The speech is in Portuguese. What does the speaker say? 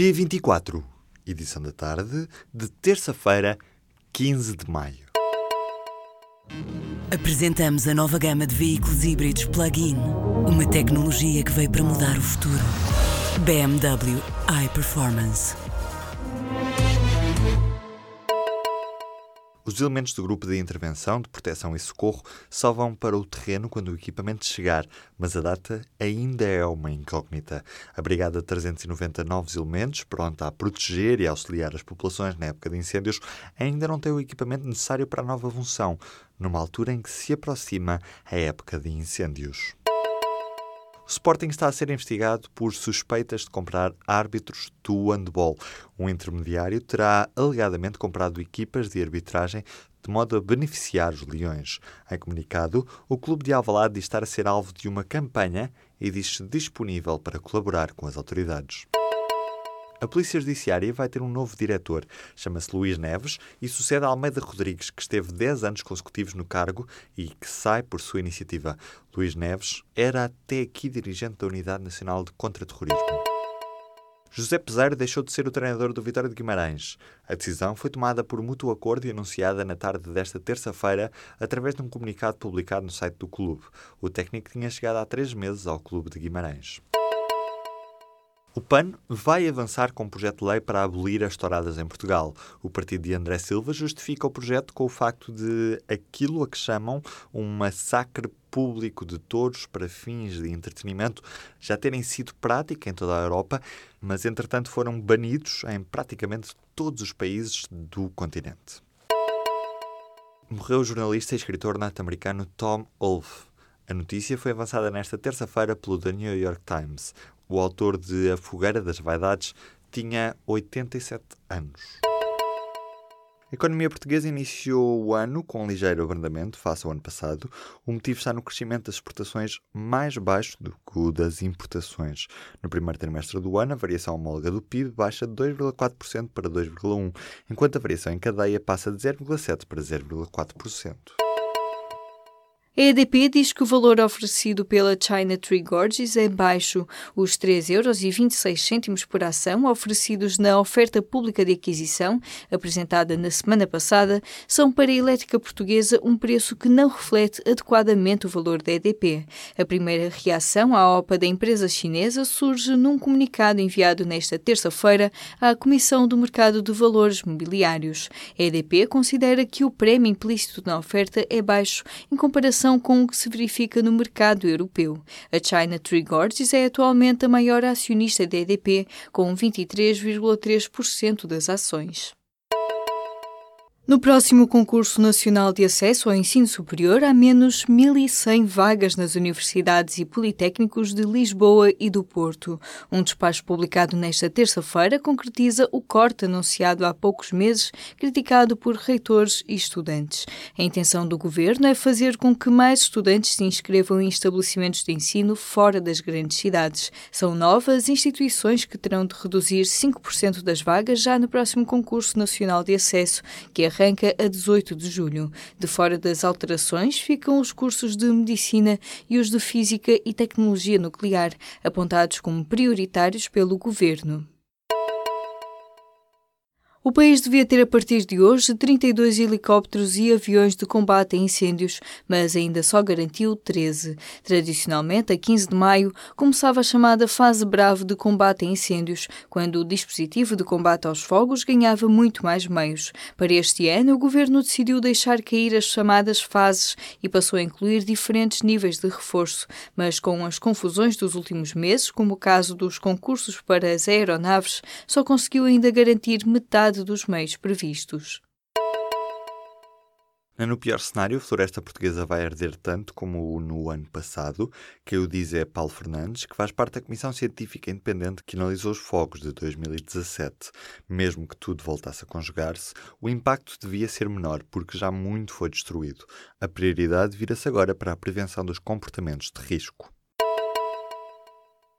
P24, edição da tarde de terça-feira, 15 de maio. Apresentamos a nova gama de veículos híbridos plug-in. Uma tecnologia que veio para mudar o futuro. BMW iPerformance. Os elementos do grupo de intervenção, de proteção e socorro só vão para o terreno quando o equipamento chegar, mas a data ainda é uma incógnita. A Brigada 390 novos elementos, pronta a proteger e auxiliar as populações na época de incêndios, ainda não tem o equipamento necessário para a nova função, numa altura em que se aproxima a época de incêndios. Sporting está a ser investigado por suspeitas de comprar árbitros do handball. Um intermediário terá alegadamente comprado equipas de arbitragem de modo a beneficiar os Leões. Em comunicado, o clube de Alvalade diz estar a ser alvo de uma campanha e diz-se disponível para colaborar com as autoridades. A Polícia Judiciária vai ter um novo diretor. Chama-se Luís Neves e sucede a Almeida Rodrigues, que esteve 10 anos consecutivos no cargo e que sai por sua iniciativa. Luís Neves era até aqui dirigente da Unidade Nacional de Contra-Terrorismo. José Peseiro deixou de ser o treinador do Vitória de Guimarães. A decisão foi tomada por mútuo acordo e anunciada na tarde desta terça-feira através de um comunicado publicado no site do clube. O técnico tinha chegado há três meses ao clube de Guimarães. O PAN vai avançar com um projeto de lei para abolir as touradas em Portugal. O partido de André Silva justifica o projeto com o facto de aquilo a que chamam um massacre público de touros para fins de entretenimento já terem sido prática em toda a Europa, mas entretanto foram banidos em praticamente todos os países do continente. Morreu o jornalista e escritor norte-americano Tom Wolfe. A notícia foi avançada nesta terça-feira pelo The New York Times o autor de A Fogueira das Vaidades, tinha 87 anos. A economia portuguesa iniciou o ano com um ligeiro abrandamento face ao ano passado. O motivo está no crescimento das exportações mais baixo do que o das importações. No primeiro trimestre do ano, a variação homóloga do PIB baixa de 2,4% para 2,1%, enquanto a variação em cadeia passa de 0,7% para 0,4%. A EDP diz que o valor oferecido pela China Tree Gorges é baixo. Os 3,26 euros por ação oferecidos na oferta pública de aquisição, apresentada na semana passada, são para a elétrica portuguesa um preço que não reflete adequadamente o valor da EDP. A primeira reação à OPA da empresa chinesa surge num comunicado enviado nesta terça-feira à Comissão do Mercado de Valores Mobiliários. A EDP considera que o prémio implícito na oferta é baixo em comparação comparação com o que se verifica no mercado europeu. A China Tree Gorges é atualmente a maior acionista da EDP, com 23,3% das ações. No próximo concurso nacional de acesso ao ensino superior, há menos 1.100 vagas nas universidades e politécnicos de Lisboa e do Porto. Um despacho publicado nesta terça-feira concretiza o corte anunciado há poucos meses, criticado por reitores e estudantes. A intenção do governo é fazer com que mais estudantes se inscrevam em estabelecimentos de ensino fora das grandes cidades. São novas instituições que terão de reduzir 5% das vagas já no próximo concurso nacional de acesso, que é arranca a 18 de julho. De fora das alterações ficam os cursos de Medicina e os de Física e Tecnologia Nuclear, apontados como prioritários pelo Governo. O país devia ter a partir de hoje 32 helicópteros e aviões de combate a incêndios, mas ainda só garantiu 13. Tradicionalmente, a 15 de maio, começava a chamada fase brava de combate a incêndios, quando o dispositivo de combate aos fogos ganhava muito mais meios. Para este ano, o governo decidiu deixar cair as chamadas fases e passou a incluir diferentes níveis de reforço, mas com as confusões dos últimos meses, como o caso dos concursos para as aeronaves, só conseguiu ainda garantir metade metade dos meios previstos. No pior cenário, a floresta portuguesa vai arder tanto como no ano passado, que o diz é Paulo Fernandes, que faz parte da Comissão Científica Independente que analisou os fogos de 2017. Mesmo que tudo voltasse a conjugar-se, o impacto devia ser menor, porque já muito foi destruído. A prioridade vira-se agora para a prevenção dos comportamentos de risco.